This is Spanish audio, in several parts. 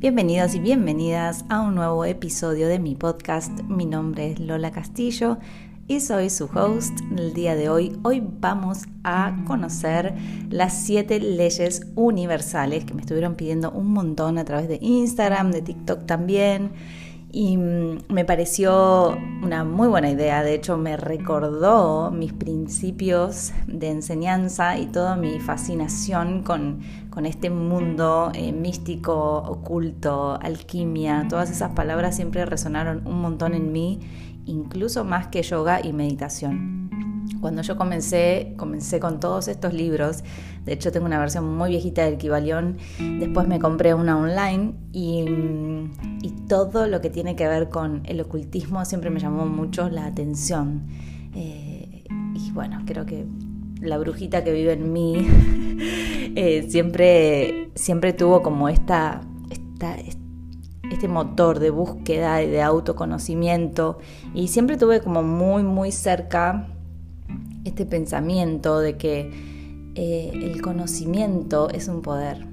Bienvenidos y bienvenidas a un nuevo episodio de mi podcast. Mi nombre es Lola Castillo y soy su host el día de hoy. Hoy vamos a conocer las siete leyes universales que me estuvieron pidiendo un montón a través de Instagram, de TikTok también. Y mm, me pareció una muy buena idea, de hecho me recordó mis principios de enseñanza y toda mi fascinación con, este mundo eh, místico, oculto, alquimia, todas esas palabras siempre resonaron un montón en mí, incluso más que yoga y meditación. Cuando yo comencé, comencé con todos estos libros. De hecho, tengo una versión muy viejita del Kibalión. Después me compré una online y, todo lo que tiene que ver con el ocultismo siempre me llamó mucho la atención. Eh, y bueno, creo que la brujita que vive en mí eh, siempre, siempre tuvo como esta, esta, este motor de búsqueda y de autoconocimiento y siempre tuve como muy, muy cerca este pensamiento de que eh, el conocimiento es un poder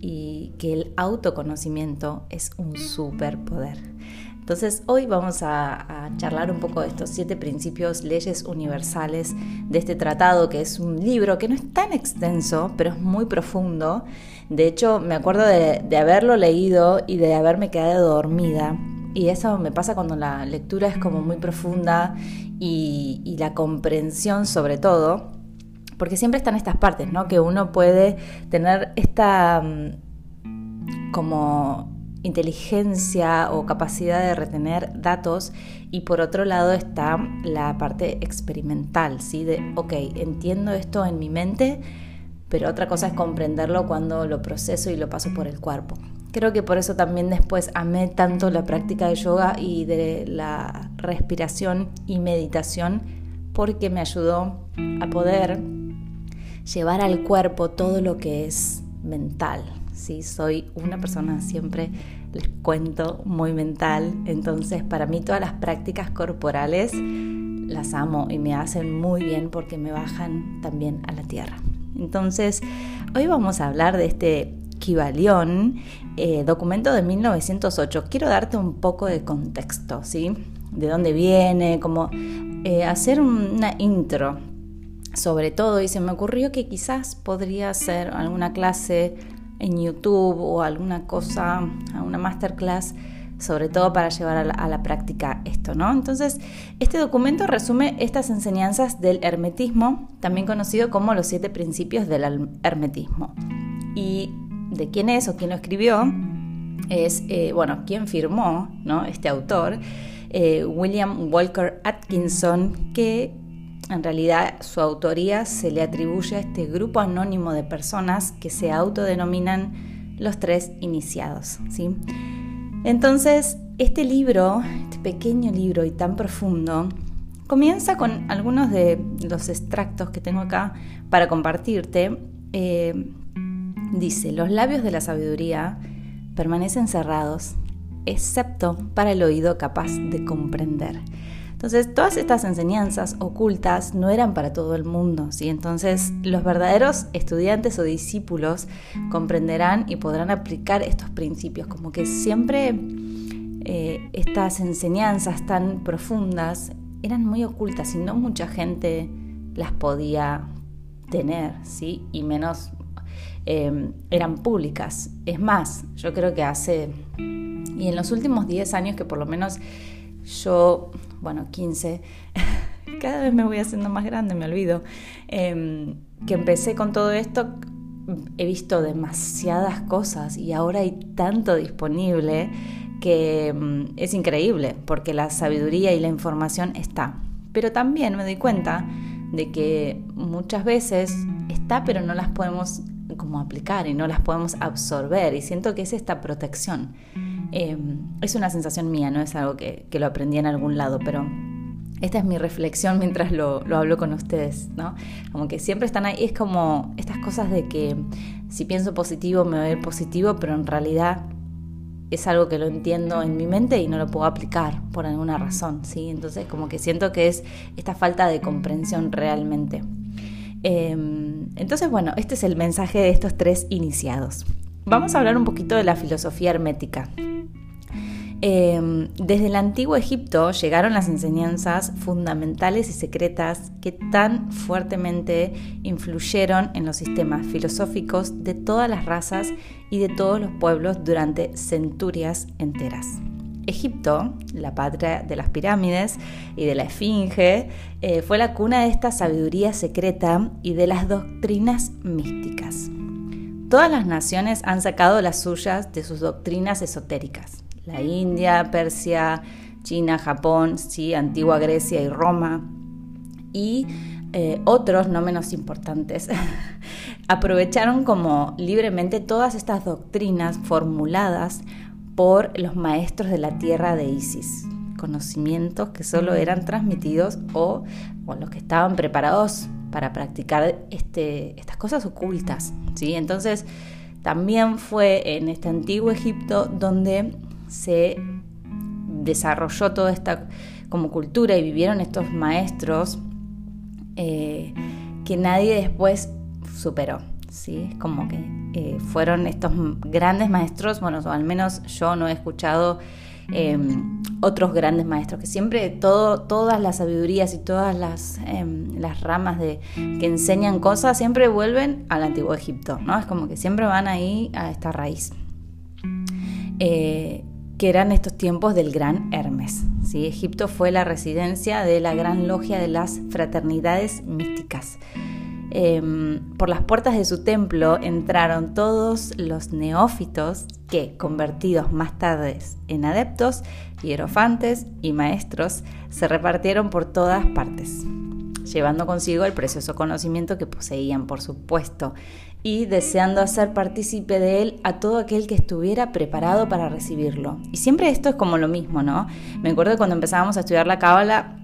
y que el autoconocimiento es un superpoder. Entonces hoy vamos a, charlar un poco de estos siete principios, leyes universales de este tratado, que es un libro que no es tan extenso, pero es muy profundo. De hecho, me acuerdo de haberlo leído y de haberme quedado dormida. Y eso me pasa cuando la lectura es como muy profunda y, la comprensión sobre todo, porque siempre están estas partes, ¿no? Que uno puede tener esta mm, como inteligencia o capacidad de retener datos y por otro lado está la parte experimental, ¿sí? De, ok, entiendo esto en mi mente, pero otra cosa es comprenderlo cuando lo proceso y lo paso por el cuerpo. Creo que por eso también después amé tanto la práctica de yoga y de la respiración y meditación porque me ayudó a poder llevar al cuerpo todo lo que es mental. ¿sí? Soy una persona, siempre les cuento, muy mental, entonces para mí todas las prácticas corporales las amo y me hacen muy bien porque me bajan también a la tierra. Entonces, hoy vamos a hablar de este Kibalión, eh, documento de 1908. Quiero darte un poco de contexto, ¿sí? De dónde viene, como eh, hacer una intro sobre todo y se me ocurrió que quizás podría hacer alguna clase en YouTube o alguna cosa, una masterclass, sobre todo para llevar a la, a la, práctica esto, ¿no? Entonces, este documento resume estas enseñanzas del hermetismo, también conocido como los siete principios del hermetismo. Y de quién es o quién lo escribió es, eh, bueno, quién firmó ¿no? este autor, eh, William Walker Atkinson, que en realidad su autoría se le atribuye a este grupo anónimo de personas que se autodenominan los tres iniciados. ¿sí? Entonces, este libro, este pequeño libro y tan profundo, comienza con algunos de los extractos que tengo acá para compartirte. Eh, Dice, los labios de la sabiduría permanecen cerrados, excepto para el oído capaz de comprender. Entonces, todas estas enseñanzas ocultas no eran para todo el mundo, ¿sí? Entonces, los verdaderos estudiantes o discípulos comprenderán y podrán aplicar estos principios, como que siempre eh, estas enseñanzas tan profundas eran muy ocultas y no mucha gente las podía tener, ¿sí? Y menos Em, eran públicas. Es más, yo creo que hace, y en los últimos 10 años que por lo menos yo, bueno, 15, cada vez me voy haciendo más grande, me olvido, em, que empecé con todo esto, he visto demasiadas cosas y ahora hay tanto disponible que em, es increíble porque la sabiduría y la información está. Pero también me doy cuenta de que muchas veces está, pero no las podemos como aplicar y no las podemos absorber y siento que es esta protección. Eh, es una sensación mía, no es algo que, lo aprendí en algún lado, pero esta es mi reflexión mientras lo, lo, hablo con ustedes, ¿no? Como que siempre están ahí, es como estas cosas de que si pienso positivo me voy a ir positivo, pero en realidad es algo que lo entiendo en mi mente y no lo puedo aplicar por alguna razón, ¿sí? Entonces como que siento que es esta falta de comprensión realmente. Em, entonces, bueno, este es el mensaje de estos tres iniciados. vamos a hablar un poquito de la filosofía hermética. Em, desde el antiguo Egipto llegaron las enseñanzas fundamentales y secretas que tan fuertemente influyeron en los sistemas filosóficos de todas las razas y de todos los pueblos durante centurias enteras. Egipto, la patria de las pirámides y de la esfinge, eh, fue la cuna de esta sabiduría secreta y de las doctrinas místicas. Todas las naciones han sacado las suyas de sus doctrinas esotéricas la India, Persia, China, Japón, sí, antigua Grecia y Roma, y eh, otros no menos importantes, aprovecharon como libremente todas estas doctrinas formuladas por los maestros de la tierra de Isis, conocimientos que solo eran transmitidos o, los que estaban preparados para practicar este, estas cosas ocultas. ¿sí? Entonces, también fue en este antiguo Egipto donde se desarrolló toda esta como cultura y vivieron estos maestros eh, que nadie después superó. ¿Sí? Como que eh, fueron estos grandes maestros, bueno, o al menos yo no he escuchado em, otros grandes maestros, que siempre todas las sabidurías y todas las, em, las ramas de, que enseñan cosas siempre vuelven al antiguo Egipto, ¿no? Es como que siempre van ahí a esta raíz. Eh, que eran estos tiempos del gran Hermes. ¿sí? Egipto fue la residencia de la gran logia de las fraternidades místicas. Em, por las puertas de su templo entraron todos los neófitos que, convertidos más tarde en adeptos, hierofantes y maestros, se repartieron por todas partes, llevando consigo el precioso conocimiento que poseían, por supuesto, y deseando hacer partícipe de él a todo aquel que estuviera preparado para recibirlo. Y siempre esto es como lo mismo, ¿no? Me acuerdo cuando empezábamos a estudiar la cábala,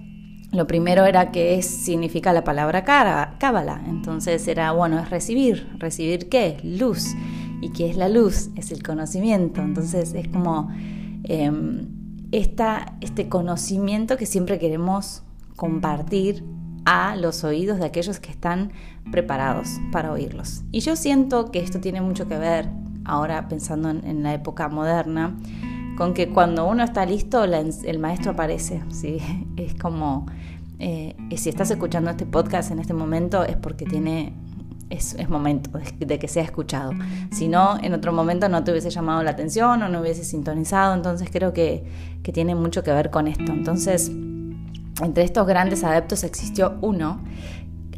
lo primero era qué significa la palabra cábala. Entonces era, bueno, es recibir. ¿Recibir qué? Luz. ¿Y qué es la luz? Es el conocimiento. Entonces es como em, este conocimiento que siempre queremos compartir a los oídos de aquellos que están preparados para oírlos. Y yo siento que esto tiene mucho que ver, ahora pensando en, la época moderna, con que cuando uno está listo, el maestro aparece. ¿sí? Es como, eh, si estás escuchando este podcast en este momento, es porque tiene es, momento de, que sea escuchado. Si no, en otro momento no te hubiese llamado la atención o no hubiese sintonizado. Entonces creo que, que tiene mucho que ver con esto. Entonces, entre estos grandes adeptos existió uno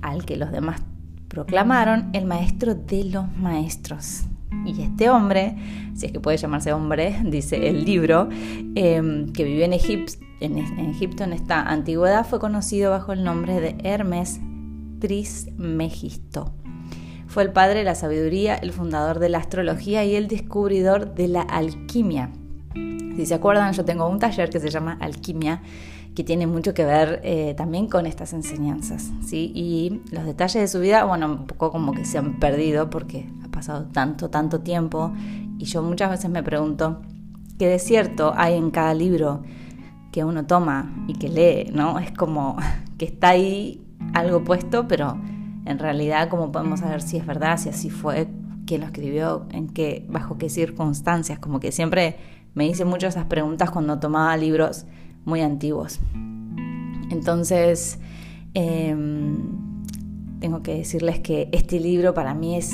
al que los demás proclamaron el maestro de los maestros. Y este hombre, si es que puede llamarse hombre, dice el libro, em, que vivió en, en, Egipto en esta antigüedad, fue conocido bajo el nombre de Hermes Trismegisto. Fue el padre de la sabiduría, el fundador de la astrología y el descubridor de la alquimia. Si se acuerdan, yo tengo un taller que se llama Alquimia que tiene mucho que ver eh, también con estas enseñanzas, ¿sí? Y los detalles de su vida, bueno, un poco como que se han perdido porque ha pasado tanto, tanto tiempo y yo muchas veces me pregunto qué de cierto hay en cada libro que uno toma y que lee, ¿no? Es como que está ahí algo puesto, pero en realidad cómo podemos saber si es verdad, si así fue, quién lo escribió, en qué, bajo qué circunstancias, como que siempre me hice muchas esas preguntas cuando tomaba libros muy antiguos. Entonces, em, tengo que decirles que este libro para mí es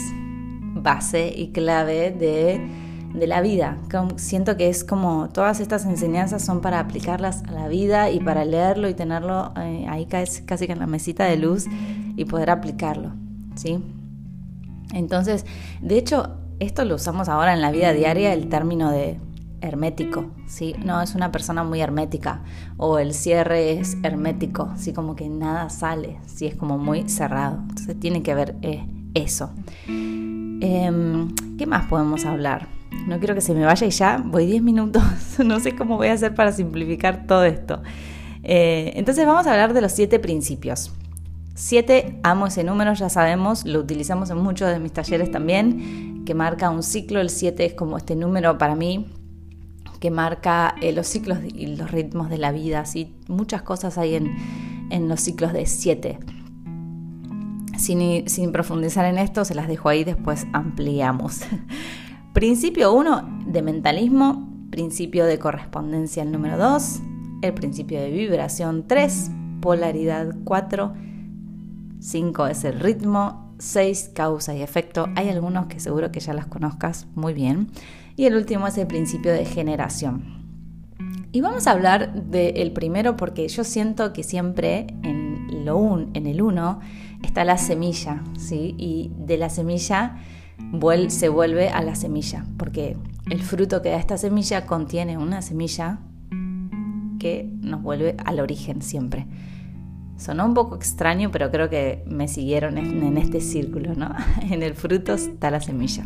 base y clave de, la vida. Siento que es como todas estas enseñanzas son para aplicarlas a la vida y para leerlo y tenerlo eh, ahí casi, casi que en la mesita de luz y poder aplicarlo. ¿sí? Entonces, de hecho, esto lo usamos ahora en la vida diaria, el término de hermético, ¿sí? No, es una persona muy hermética o el cierre es hermético, ¿sí? Como que nada sale, ¿sí? Es como muy cerrado. Entonces tiene que ver eh, eso. Em, ¿Qué más podemos hablar? No quiero que se me vaya y ya voy 10 minutos. no sé cómo voy a hacer para simplificar todo esto. Eh, entonces vamos a hablar de los siete principios. Siete, amo ese número, ya sabemos, lo utilizamos en muchos de mis talleres también, que marca un ciclo. El 7 es como este número para mí que marca eh, los ciclos y los ritmos de la vida. ¿sí? Muchas cosas hay en, los ciclos de siete. Sin, sin, profundizar en esto, se las dejo ahí, después ampliamos. Principio 1 de mentalismo, principio de correspondencia el número 2, el principio de vibración 3, polaridad 4, 5 es el ritmo, 6 causa y efecto. Hay algunos que seguro que ya las conozcas muy bien. Y el último es el principio de generación. Y vamos a hablar del primero porque yo siento que siempre en, lo un, en el uno está la semilla, ¿sí? Y de la semilla se vuelve a la semilla, porque el fruto que da esta semilla contiene una semilla que nos vuelve al origen siempre. Sonó un poco extraño, pero creo que me siguieron en este círculo, ¿no? En el fruto está la semilla.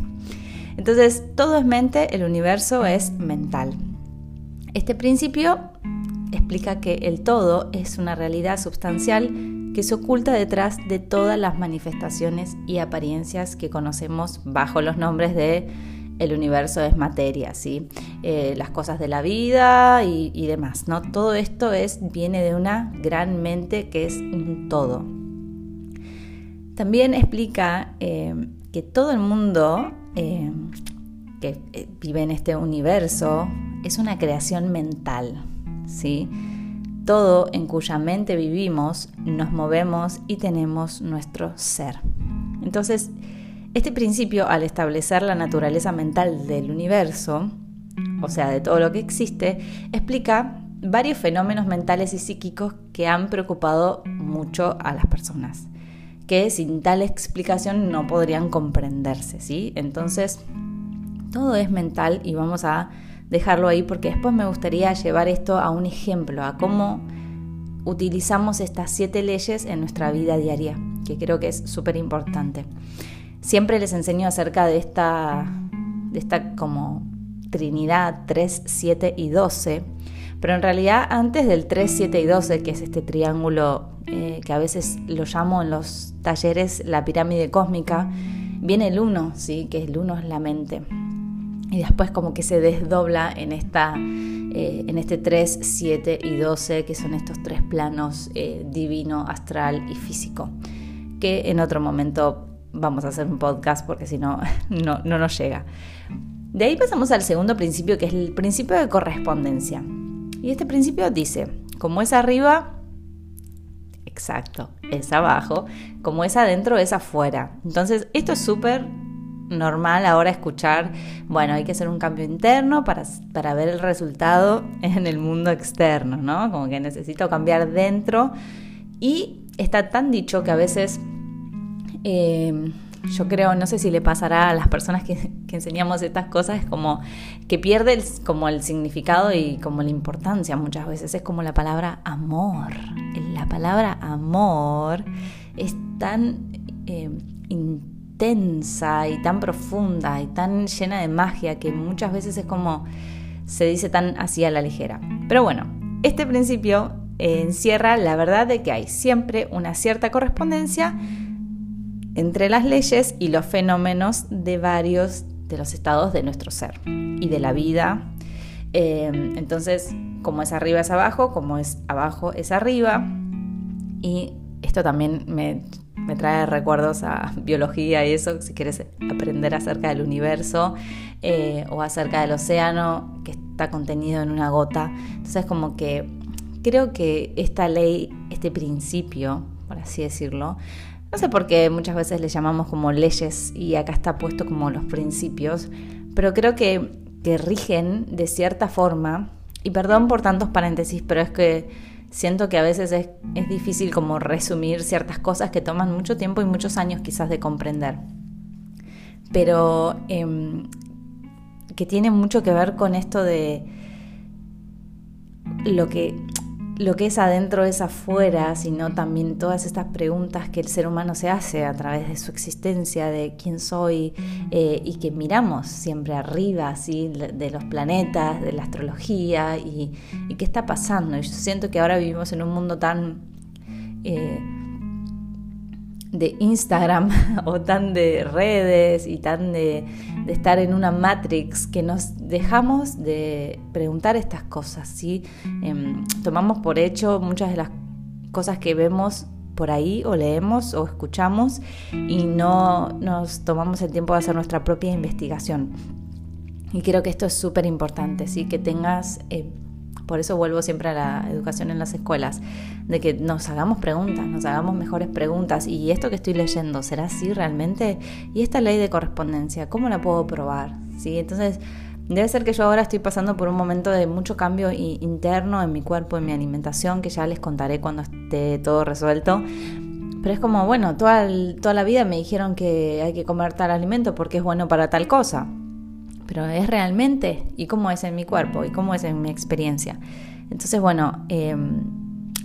Entonces, todo es mente, el universo es mental. Este principio explica que el todo es una realidad sustancial que se oculta detrás de todas las manifestaciones y apariencias que conocemos bajo los nombres de el universo es materia, ¿sí? Eh, las cosas de la vida y, demás. ¿no? Todo esto es, viene de una gran mente que es un todo. También explica eh, que todo el mundo eh, que vive en este universo es una creación mental. ¿sí? Todo en cuya mente vivimos, nos movemos y tenemos nuestro ser. Entonces, este principio, al establecer la naturaleza mental del universo, o sea, de todo lo que existe, explica varios fenómenos mentales y psíquicos que han preocupado mucho a las personas, que sin tal explicación no podrían comprenderse, ¿sí? Entonces, todo es mental y vamos a dejarlo ahí porque después me gustaría llevar esto a un ejemplo, a cómo utilizamos estas siete leyes en nuestra vida diaria, que creo que es súper importante. Siempre les enseño acerca de esta, de esta como Trinidad 3, 7 y 12, pero en realidad antes del 3, 7 y 12, que es este triángulo eh, que a veces lo llamo en los talleres la pirámide cósmica, viene el 1, ¿sí? que el 1 es la mente. Y después como que se desdobla en, esta, eh, en este 3, 7 y 12, que son estos tres planos eh, divino, astral y físico, que en otro momento vamos a hacer un podcast porque si no, no, nos llega. De ahí pasamos al segundo principio, que es el principio de correspondencia. Y este principio dice, como es arriba, exacto, es abajo, como es adentro, es afuera. Entonces, esto es súper normal ahora escuchar, bueno, hay que hacer un cambio interno para, para, ver el resultado en el mundo externo, ¿no? Como que necesito cambiar dentro. Y está tan dicho que a veces eh, yo creo, no sé si le pasará a las personas que, enseñamos estas cosas, es como que pierde el, como el significado y como la importancia muchas veces. Es como la palabra amor. La palabra amor es tan eh, intensa y tan profunda y tan llena de magia que muchas veces es como se dice tan así a la ligera. Pero bueno, este principio encierra la verdad de que hay siempre una cierta correspondencia entre las leyes y los fenómenos de varios de los estados de nuestro ser y de la vida. Eh, entonces, como es arriba es abajo, como es abajo es arriba. Y esto también me, trae recuerdos a biología y eso, si quieres aprender acerca del universo eh, o acerca del océano que está contenido en una gota. Entonces, como que creo que esta ley, este principio, por así decirlo, no sé por qué muchas veces le llamamos como leyes y acá está puesto como los principios, pero creo que, que rigen de cierta forma, y perdón por tantos paréntesis, pero es que siento que a veces es, es difícil como resumir ciertas cosas que toman mucho tiempo y muchos años quizás de comprender. Pero em, que tiene mucho que ver con esto de lo que lo que es adentro es afuera, sino también todas estas preguntas que el ser humano se hace a través de su existencia, de quién soy, eh, y que miramos siempre arriba, ¿sí? de los planetas, de la astrología, y, qué está pasando. Y yo siento que ahora vivimos en un mundo tan... Eh, de Instagram o tan de redes y tan de, estar en una matrix que nos dejamos de preguntar estas cosas, ¿sí? Em, tomamos por hecho muchas de las cosas que vemos por ahí o leemos o escuchamos y no nos tomamos el tiempo de hacer nuestra propia investigación. Y creo que esto es súper importante, ¿sí? que tengas, eh, por eso vuelvo siempre a la educación en las escuelas, de que nos hagamos preguntas, nos hagamos mejores preguntas. ¿Y esto que estoy leyendo, será así realmente? ¿Y esta ley de correspondencia, cómo la puedo probar? ¿Sí? Entonces, debe ser que yo ahora estoy pasando por un momento de mucho cambio interno en mi cuerpo, en mi alimentación, que ya les contaré cuando esté todo resuelto. Pero es como, bueno, toda, toda la vida me dijeron que hay que comer tal alimento porque es bueno para tal cosa pero ¿es realmente? ¿Y cómo es en mi cuerpo? ¿Y cómo es en mi experiencia? Entonces, bueno, em,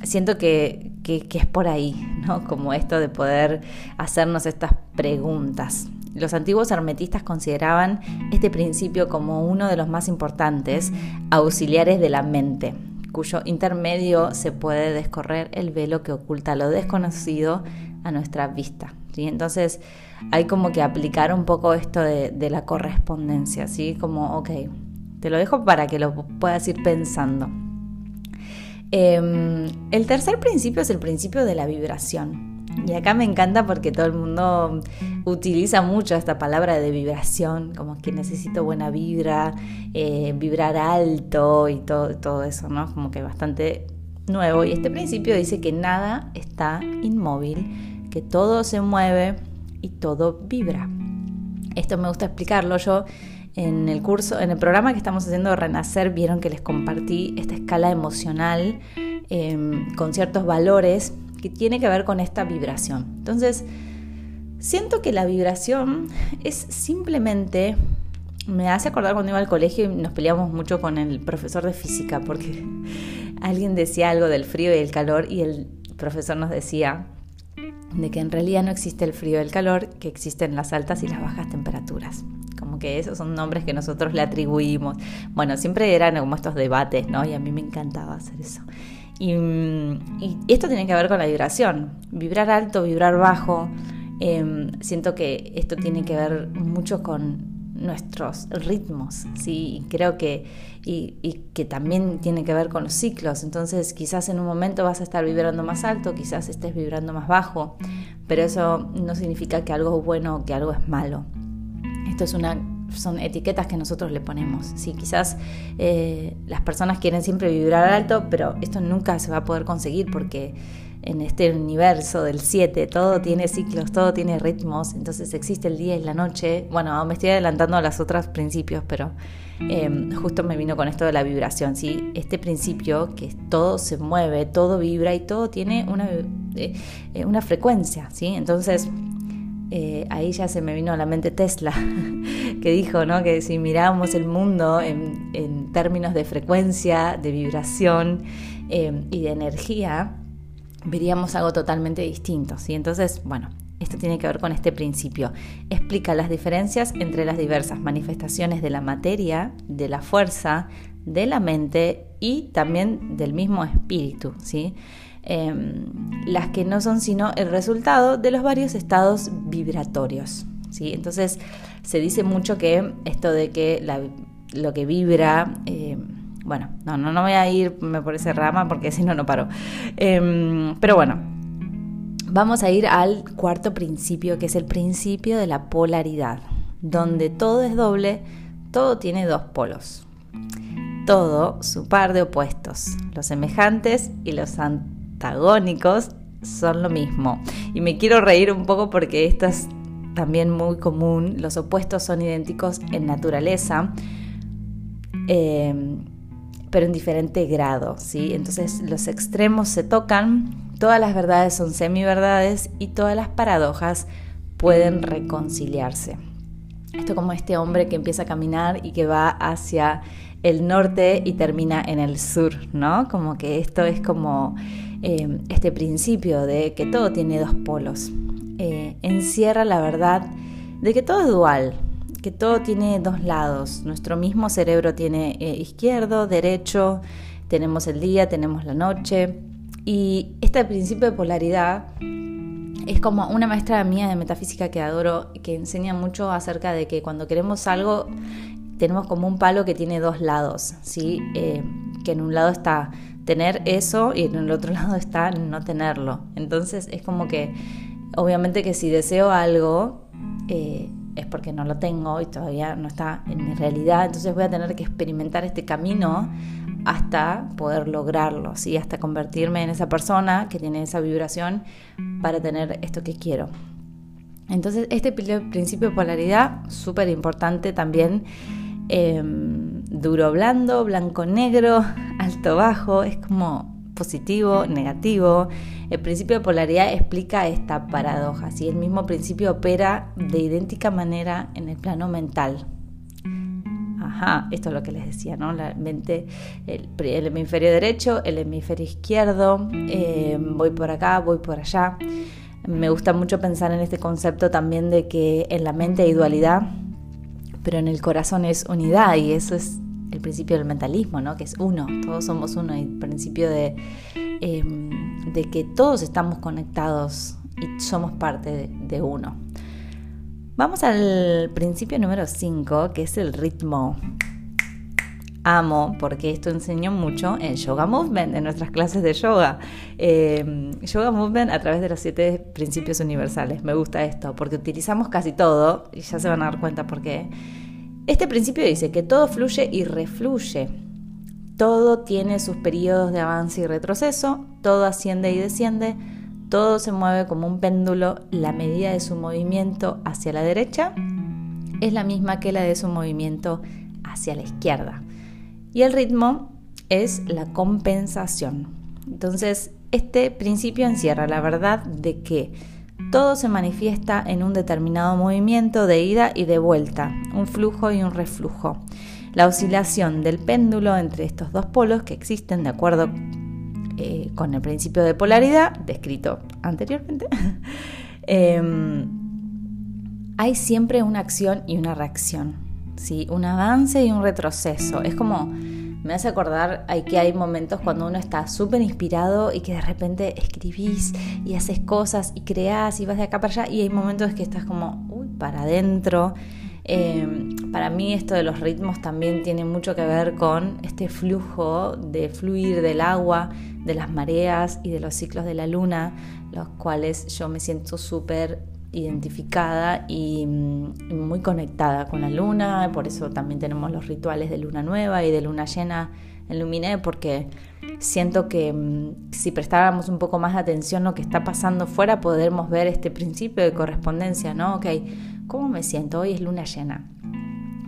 siento que, es por ahí, ¿no? Como esto de poder hacernos estas preguntas. Los antiguos hermetistas consideraban este principio como uno de los más importantes auxiliares de la mente, cuyo intermedio se puede descorrer el velo que oculta lo desconocido a nuestra vista. Entonces, hay como que aplicar un poco esto de, la correspondencia, ¿sí? Como, ok, te lo dejo para que lo puedas ir pensando. Em, el tercer principio es el principio de la vibración. Y acá me encanta porque todo el mundo utiliza mucho esta palabra de vibración, como que necesito buena vibra, eh, vibrar alto y todo, todo eso, ¿no? Como que bastante nuevo. Y este principio dice que nada está inmóvil, que todo se mueve, y todo vibra. Esto me gusta explicarlo. Yo en el curso, en el programa que estamos haciendo de Renacer, vieron que les compartí esta escala emocional em, con ciertos valores que tiene que ver con esta vibración. Entonces, siento que la vibración es simplemente me hace acordar cuando iba al colegio y nos peleamos mucho con el profesor de física porque alguien decía algo del frío y el calor y el profesor nos decía de que en realidad no existe el frío y el calor, que existen las altas y las bajas temperaturas. Como que esos son nombres que nosotros le atribuimos. Bueno, siempre eran como estos debates, ¿no? Y a mí me encantaba hacer eso. Y, esto tiene que ver con la vibración. Vibrar alto, vibrar bajo. Em, siento que esto tiene que ver mucho con nuestros ritmos, ¿sí? Y creo que, y, que también tiene que ver con los ciclos. Entonces, quizás en un momento vas a estar vibrando más alto, quizás estés vibrando más bajo, pero eso no significa que algo es bueno o que algo es malo. Esto es una, son etiquetas que nosotros le ponemos. Sí, quizás eh, las personas quieren siempre vibrar alto, pero esto nunca se va a poder conseguir porque en este universo del 7, todo tiene ciclos, todo tiene ritmos, entonces existe el día y la noche. Bueno, me estoy adelantando a los otros principios, pero em, justo me vino con esto de la vibración, ¿sí? Este principio que todo se mueve, todo vibra y todo tiene una, eh, eh, una frecuencia, ¿sí? Entonces... Eh, ahí ya se me vino a la mente Tesla, que dijo ¿no? que si miramos el mundo en, en términos de frecuencia, de vibración em, y de energía, veríamos algo totalmente distinto. ¿sí? Entonces, bueno, esto tiene que ver con este principio. Explica las diferencias entre las diversas manifestaciones de la materia, de la fuerza, de la mente y también del mismo espíritu, ¿sí? Em, las que no son sino el resultado de los varios estados vibratorios. ¿sí? Entonces se dice mucho que esto de que lo que vibra... Em, bueno, no, no, no voy a ir por esa rama porque si no, no paro. Em, pero bueno, vamos a ir al cuarto principio, que es el principio de la polaridad, donde todo es doble, todo tiene dos polos. Todo su par de opuestos. Los semejantes y los antagónicos son lo mismo. Y me quiero reír un poco porque esto es también muy común. Los opuestos son idénticos en naturaleza. Eh, pero en diferente grado, ¿sí? Entonces los extremos se tocan, todas las verdades son semiverdades y todas las paradojas pueden reconciliarse. Esto como este hombre que empieza a caminar y que va hacia el norte y termina en el sur, ¿no? Como que esto es como eh, este principio de que todo tiene dos polos. Eh, encierra la verdad de que todo es dual, que todo tiene dos lados. Nuestro mismo cerebro tiene eh, izquierdo, derecho, tenemos el día, tenemos la noche. Y este principio de polaridad es como una maestra mía de metafísica que adoro, que enseña mucho acerca de que cuando queremos algo, tenemos como un palo que tiene dos lados, ¿sí? Eh, que en un lado está tener eso y en el otro lado está no tenerlo. Entonces es como que, obviamente que si deseo algo, eh, es porque no lo tengo y todavía no está en mi realidad, entonces voy a tener que experimentar este camino hasta poder lograrlo, ¿sí? hasta convertirme en esa persona que tiene esa vibración para tener esto que quiero. Entonces, este principio de polaridad, súper importante también, em, duro blando, blanco negro, alto bajo, es como positivo, negativo. El principio de polaridad explica esta paradoja, ¿sí? el mismo principio opera de idéntica manera en el plano mental. Ajá, esto es lo que les decía, ¿no? La mente, el, hemisferio derecho, el hemisferio izquierdo, em, voy por acá, voy por allá. Me gusta mucho pensar en este concepto también de que en la mente hay dualidad, pero en el corazón es unidad y eso es el principio del mentalismo, ¿no? que es uno, todos somos uno, y el principio de, em, de que todos estamos conectados y somos parte de, uno. Vamos al principio número 5, que es el ritmo amo, porque esto enseño mucho en Yoga Movement, en nuestras clases de yoga. Em, yoga Movement a través de los siete principios universales. Me gusta esto, porque utilizamos casi todo, y ya se van a dar cuenta por qué. Este principio dice que todo fluye y refluye. Todo tiene sus periodos de avance y retroceso, todo asciende y desciende, todo se mueve como un péndulo, la medida de su movimiento hacia la derecha es la misma que la de su movimiento hacia la izquierda. Y el ritmo es la compensación. Entonces, este principio encierra la verdad de que todo se manifiesta en un determinado movimiento de ida y de vuelta, un flujo y un reflujo. La oscilación del péndulo entre estos dos polos que existen de acuerdo eh, con el principio de polaridad descrito anteriormente, em, hay siempre una acción y una reacción. ¿sí? un avance y un retroceso. Es como, me hace acordar que hay momentos cuando uno está súper inspirado y que de repente escribís y haces cosas y creás y vas de acá para allá y hay momentos que estás como, para adentro. Em, para mí esto de los ritmos también tiene mucho que ver con este flujo de fluir del agua, de las mareas y de los ciclos de la luna, los cuales yo me siento súper identificada y mm, muy conectada con la luna, por eso también tenemos los rituales de luna nueva y de luna llena en Luminé, porque siento que mm, si prestáramos un poco más de atención a lo que está pasando fuera, podemos ver este principio de correspondencia, ¿no? Ok, ¿cómo me siento? Hoy es luna llena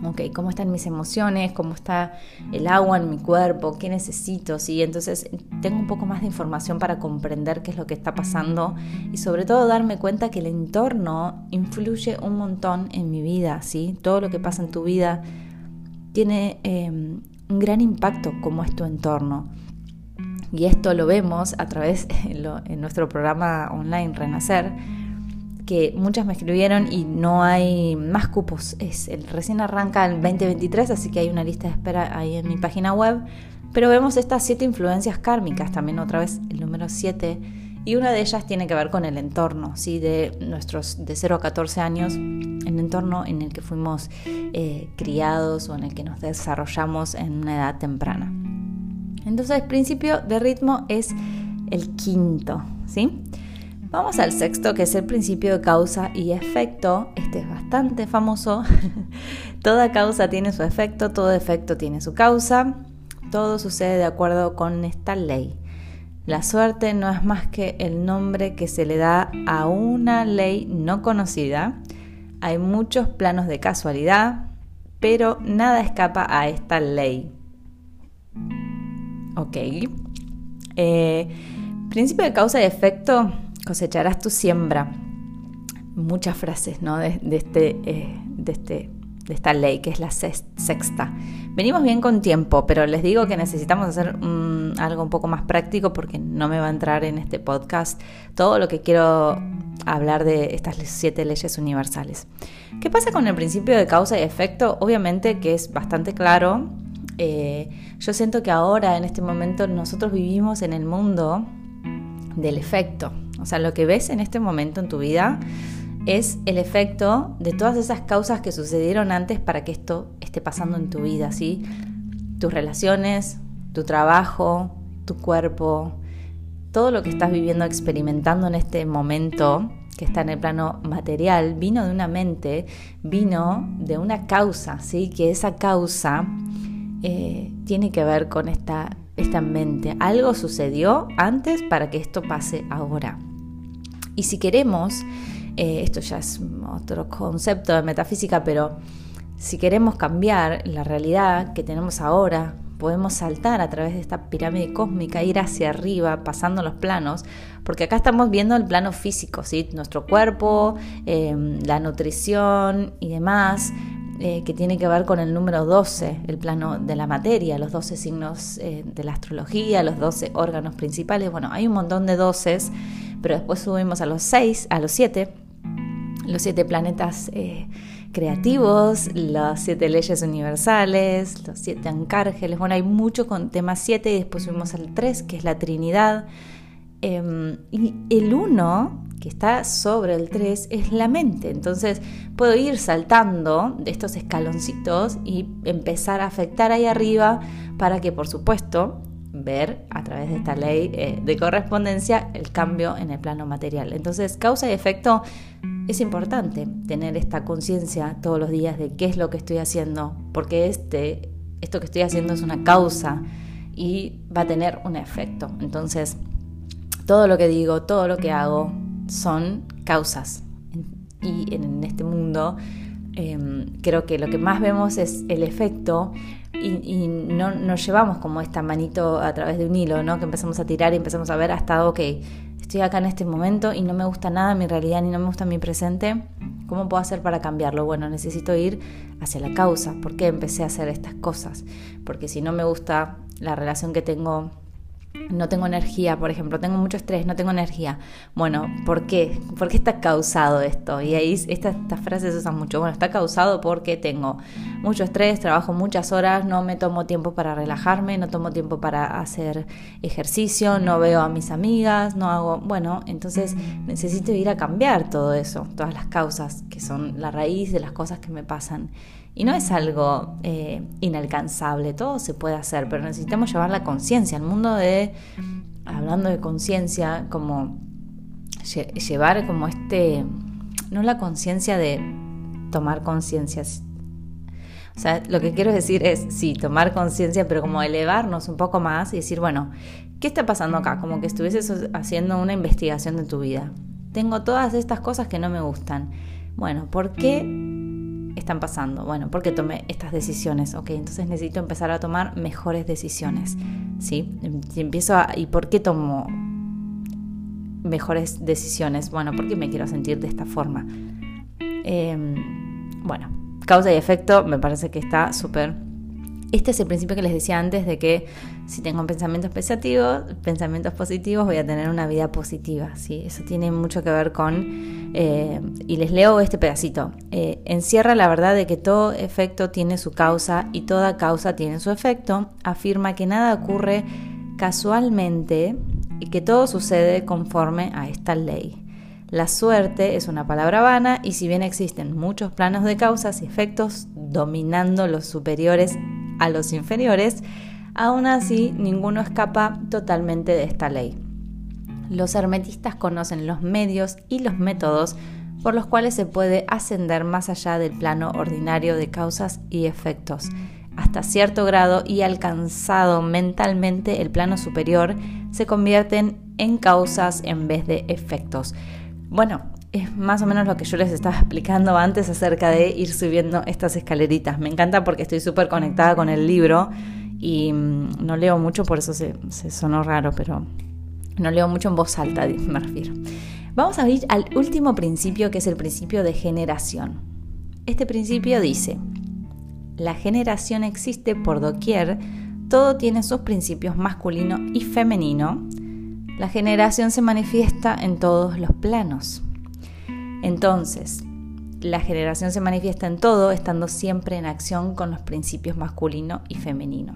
ok, cómo están mis emociones, cómo está el agua en mi cuerpo, qué necesito, ¿sí? Entonces tengo un poco más de información para comprender qué es lo que está pasando y sobre todo darme cuenta que el entorno influye un montón en mi vida, ¿sí? Todo lo que pasa en tu vida tiene em, un gran impacto como es tu entorno. Y esto lo vemos a través en nuestro programa online Renacer, que muchas me escribieron y no hay más cupos. Es, el, recién arranca el 2023, así que hay una lista de espera ahí en mi página web. Pero vemos estas siete influencias kármicas, también otra vez el número 7, y una de ellas tiene que ver con el entorno, ¿sí? de nuestros de 0 a 14 años, el entorno en el que fuimos eh, criados o en el que nos desarrollamos en una edad temprana. Entonces, principio de ritmo es el quinto, ¿sí? Vamos al sexto, que es el principio de causa y efecto. Este es bastante famoso. Toda causa tiene su efecto, todo efecto tiene su causa. Todo sucede de acuerdo con esta ley. La suerte no es más que el nombre que se le da a una ley no conocida. Hay muchos planos de casualidad, pero nada escapa a esta ley. Ok. Eh, principio de causa y efecto cosecharás tu siembra. Muchas frases ¿no? de, este, eh, de, este, de esta ley, que es la sexta. Venimos bien con tiempo, pero les digo que necesitamos hacer algo un poco más práctico porque no me va a entrar en este podcast todo lo que quiero hablar de estas siete leyes universales. ¿Qué pasa con el principio de causa y efecto? Obviamente que es bastante claro. Eh, yo siento que ahora, en este momento, nosotros vivimos en el mundo del efecto. O sea, lo que ves en este momento en tu vida es el efecto de todas esas causas que sucedieron antes para que esto esté pasando en tu vida, ¿sí? Tus relaciones, tu trabajo, tu cuerpo, todo lo que estás viviendo, experimentando en este momento que está en el plano material, vino de una mente, vino de una causa, ¿sí? Que esa causa eh, tiene que ver con esta, esta mente. Algo sucedió antes para que esto pase ahora. Y si queremos, eh, esto ya es otro concepto de metafísica, pero si queremos cambiar la realidad que tenemos ahora, podemos saltar a través de esta pirámide cósmica, ir hacia arriba, pasando los planos, porque acá estamos viendo el plano físico, ¿sí? nuestro cuerpo, em, la nutrición y demás, eh, que tiene que ver con el número 12, el plano de la materia, los 12 signos eh, de la astrología, los 12 órganos principales. Bueno, hay un montón de 12, pero después subimos a los 6, a los 7, los 7 planetas eh, creativos, las 7 leyes universales, los 7 ancárgeles. Bueno, hay mucho con tema 7 y después subimos al 3, que es la Trinidad. Em, y el 1 que está sobre el 3 es la mente. Entonces puedo ir saltando de estos escaloncitos y empezar a afectar ahí arriba para que, por supuesto, ver a través de esta ley eh, de correspondencia el cambio en el plano material. Entonces, causa y efecto es importante tener esta conciencia todos los días de qué es lo que estoy haciendo, porque este, esto que estoy haciendo es una causa y va a tener un efecto. Entonces, todo lo que digo, todo lo que hago, son causas. Y en este mundo em, creo que lo que más vemos es el efecto y, no nos llevamos como esta manito a través de un hilo, ¿no? Que empezamos a tirar y empezamos a ver hasta, ok, estoy acá en este momento y no me gusta nada mi realidad ni no me gusta mi presente. ¿Cómo puedo hacer para cambiarlo? Bueno, necesito ir hacia la causa. ¿Por qué empecé a hacer estas cosas? Porque si no me gusta la relación que tengo no tengo energía, por ejemplo, tengo mucho estrés, no tengo energía. Bueno, ¿por qué? ¿Por qué está causado esto? Y ahí estas frases se usan mucho. Bueno, está causado porque tengo mucho estrés, trabajo muchas horas, no me tomo tiempo para relajarme, no tomo tiempo para hacer ejercicio, no veo a mis amigas, no hago... Bueno, entonces necesito ir a cambiar todo eso, todas las causas que son la raíz de las cosas que me pasan. Y no es algo eh, inalcanzable, todo se puede hacer, pero necesitamos llevar la conciencia. El mundo de, hablando de conciencia, como llevar como este, no la conciencia de tomar conciencia. O sea, lo que quiero decir es, sí, tomar conciencia, pero como elevarnos un poco más y decir, bueno, ¿qué está pasando acá? Como que estuvieses haciendo una investigación de tu vida. Tengo todas estas cosas que no me gustan. Bueno, ¿por qué están pasando? Bueno, porque tomé estas decisiones, ok, entonces necesito empezar a tomar mejores decisiones, ¿sí? Empiezo a, ¿y por qué tomo mejores decisiones? Bueno, porque me quiero sentir de esta forma. Em, bueno, causa y efecto me parece que está súper este es el principio que les decía antes de que si tengo pensamientos positivos, pensamientos positivos, voy a tener una vida positiva. ¿sí? Eso tiene mucho que ver con, eh, y les leo este pedacito, eh, encierra la verdad de que todo efecto tiene su causa y toda causa tiene su efecto, afirma que nada ocurre casualmente y que todo sucede conforme a esta ley. La suerte es una palabra vana y si bien existen muchos planos de causas y efectos dominando los superiores a los inferiores, aún así ninguno escapa totalmente de esta ley. Los hermetistas conocen los medios y los métodos por los cuales se puede ascender más allá del plano ordinario de causas y efectos. Hasta cierto grado y alcanzado mentalmente el plano superior, se convierten en causas en vez de efectos. Bueno, es más o menos lo que yo les estaba explicando antes acerca de ir subiendo estas escaleritas. Me encanta porque estoy súper conectada con el libro y mm, no leo mucho, por eso se, se, sonó raro, pero no leo mucho en voz alta, me refiero. Vamos a ir al último principio, que es el principio de generación. Este principio dice, la generación existe por doquier, todo tiene sus principios masculino y femenino. La generación se manifiesta en todos los planos. Entonces, la generación se manifiesta en todo, estando siempre en acción con los principios masculino y femenino.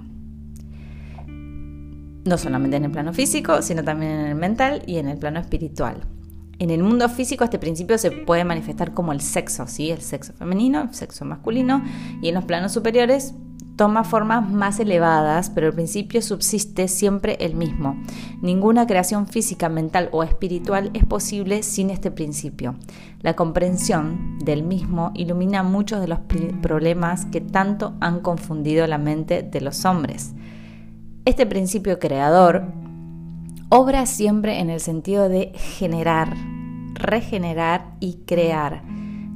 No solamente en el plano físico, sino también en el mental y en el plano espiritual. En el mundo físico este principio se puede manifestar como el sexo, ¿sí? el sexo femenino, el sexo masculino, y en los planos superiores toma formas más elevadas, pero el principio subsiste siempre el mismo. Ninguna creación física, mental o espiritual es posible sin este principio. La comprensión del mismo ilumina muchos de los problemas que tanto han confundido la mente de los hombres. Este principio creador obra siempre en el sentido de generar, regenerar y crear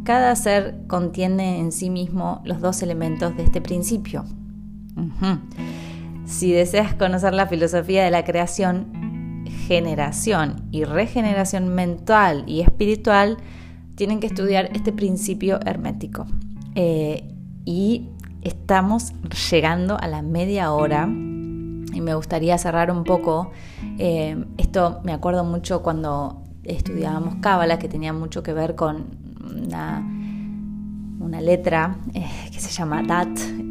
cada ser contiene en sí mismo los dos elementos de este principio. Si deseas conocer la filosofía de la creación, generación y regeneración mental y espiritual, tienen que estudiar este principio hermético. Eh, y estamos llegando a la media hora y me gustaría cerrar un poco. Eh, esto me acuerdo mucho cuando estudiábamos Cábala, que tenía mucho que ver con una, una letra eh, que se llama Dat,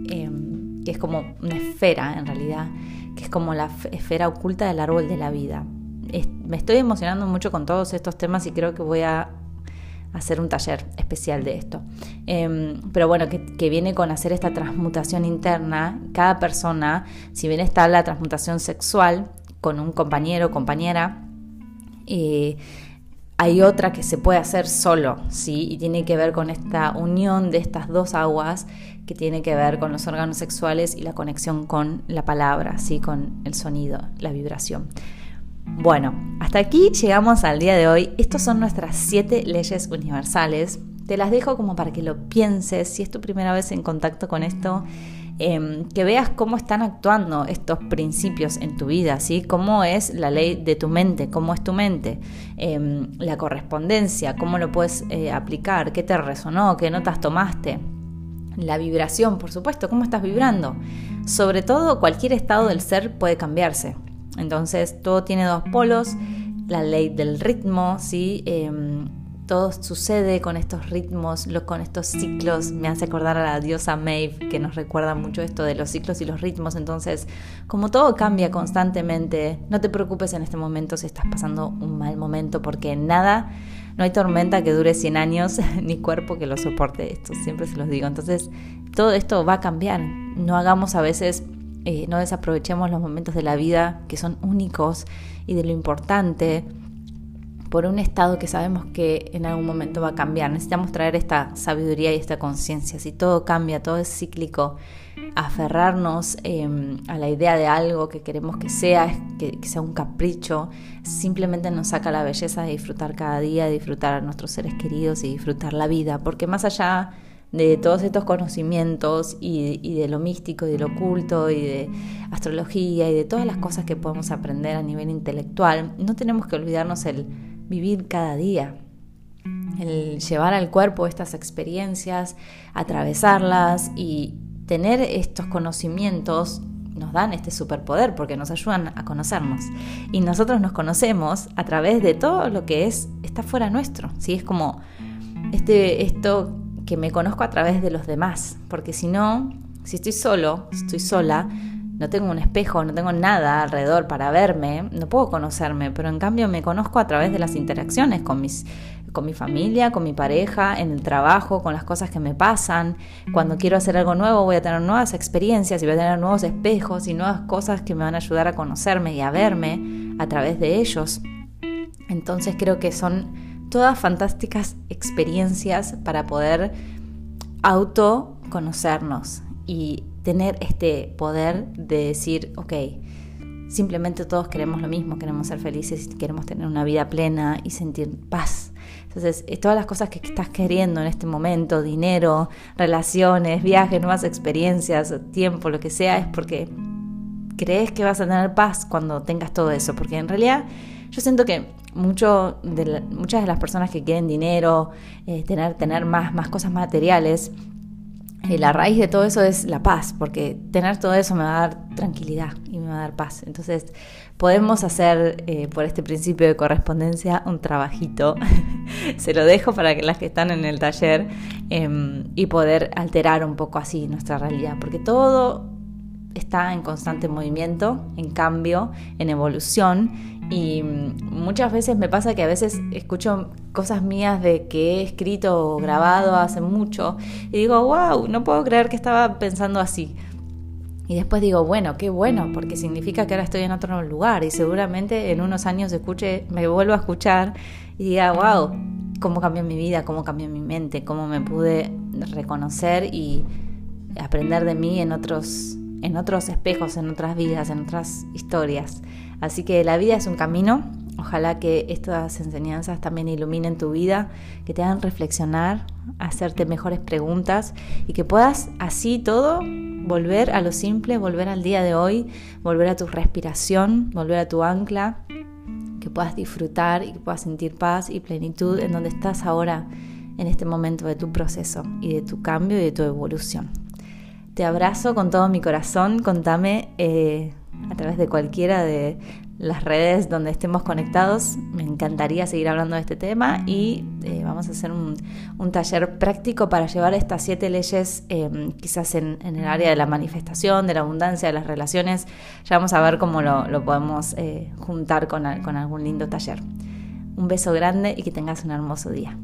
em, que es como una esfera en realidad, que es como la esfera oculta del árbol de la vida. me estoy emocionando mucho con todos estos temas y creo que voy a hacer un taller especial de esto. Em, pero bueno, que, viene con hacer esta transmutación interna. Cada persona, si bien está la transmutación sexual con un compañero o compañera, eh, hay otra que se puede hacer solo, ¿sí? Y tiene que ver con esta unión de estas dos aguas que tiene que ver con los órganos sexuales y la conexión con la palabra, ¿sí? Con el sonido, la vibración. Bueno, hasta aquí llegamos al día de hoy. Estas son nuestras siete leyes universales. Te las dejo como para que lo pienses. Si es tu primera vez en contacto con esto, Em, que veas cómo están actuando estos principios en tu vida, ¿sí? Cómo es la ley de tu mente, cómo es tu mente, em, la correspondencia, cómo lo puedes eh, aplicar, qué te resonó, qué notas tomaste. La vibración, por supuesto, cómo estás vibrando. Sobre todo, cualquier estado del ser puede cambiarse. Entonces, todo tiene dos polos. La ley del ritmo, ¿sí? Em, todo sucede con estos ritmos, con estos ciclos. Me hace acordar a la diosa Maeve, que nos recuerda mucho esto de los ciclos y los ritmos. Entonces, como todo cambia constantemente, no te preocupes en este momento si estás pasando un mal momento, porque nada, no hay tormenta que dure 100 años, ni cuerpo que lo soporte. Esto siempre se los digo. Entonces, todo esto va a cambiar. No hagamos a veces, eh, no desaprovechemos los momentos de la vida que son únicos y de lo importante por un estado que sabemos que en algún momento va a cambiar. Necesitamos traer esta sabiduría y esta conciencia. Si todo cambia, todo es cíclico, aferrarnos em, a la idea de algo que queremos que sea, que, sea un capricho, simplemente nos saca la belleza de disfrutar cada día, disfrutar a nuestros seres queridos y disfrutar la vida. Porque más allá de todos estos conocimientos y, y, de lo místico y de lo oculto y de astrología y de todas las cosas que podemos aprender a nivel intelectual, no tenemos que olvidarnos el vivir cada día, el llevar al cuerpo estas experiencias, atravesarlas y tener estos conocimientos nos dan este superpoder porque nos ayudan a conocernos. Y nosotros nos conocemos a través de todo lo que es está fuera nuestro. ¿sí? Es como este, esto que me conozco a través de los demás. Porque si no, si estoy solo, estoy sola, no tengo un espejo, no tengo nada alrededor para verme, no puedo conocerme, pero en cambio me conozco a través de las interacciones con mis con mi familia, con mi pareja, en el trabajo, con las cosas que me pasan. Cuando quiero hacer algo nuevo voy a tener nuevas experiencias y voy a tener nuevos espejos y nuevas cosas que me van a ayudar a conocerme y a verme a través de ellos. Entonces creo que son todas fantásticas experiencias para poder autoconocernos y tener este poder de decir, ok, simplemente todos queremos lo mismo, queremos ser felices, queremos tener una vida plena y sentir paz. Entonces, eh, todas las cosas que estás queriendo en este momento, dinero, relaciones, viajes, nuevas experiencias, tiempo, lo que sea, es porque crees que vas a tener paz cuando tengas todo eso. Porque en realidad yo siento que mucho muchas de las personas que quieren dinero, eh, tener, tener más, más cosas materiales, y la raíz de todo eso es la paz, porque tener todo eso me va a dar tranquilidad y me va a dar paz. Entonces podemos hacer eh, por este principio de correspondencia un trabajito, se lo dejo para que las que están en el taller em, y poder alterar un poco así nuestra realidad, porque todo está en constante movimiento, en cambio, en evolución y muchas veces me pasa que a veces escucho cosas mías de que he escrito o grabado hace mucho y digo, wow, no puedo creer que estaba pensando así. Y después digo, bueno, qué bueno, porque significa que ahora estoy en otro lugar y seguramente en unos años escuche, me vuelvo a escuchar y diga, wow, cómo cambió mi vida, cómo cambió mi mente, cómo me pude reconocer y aprender de mí en otros, en otros espejos, en otras vidas, en otras historias. Así que la vida es un camino. Ojalá que estas enseñanzas también iluminen tu vida, que te hagan reflexionar, hacerte mejores preguntas y que puedas así todo volver a lo simple, volver al día de hoy, volver a tu respiración, volver a tu ancla, que puedas disfrutar y que puedas sentir paz y plenitud en donde estás ahora en este momento de tu proceso y de tu cambio y de tu evolución. Te abrazo con todo mi corazón, contame eh, a través de cualquiera de las redes donde estemos conectados. Me encantaría seguir hablando de este tema y eh, vamos a hacer un, taller práctico para llevar estas siete leyes em, quizás en, el área de la manifestación, de la abundancia, de las relaciones. Ya vamos a ver cómo lo, podemos eh, juntar con algún lindo taller. Un beso grande y que tengas un hermoso día.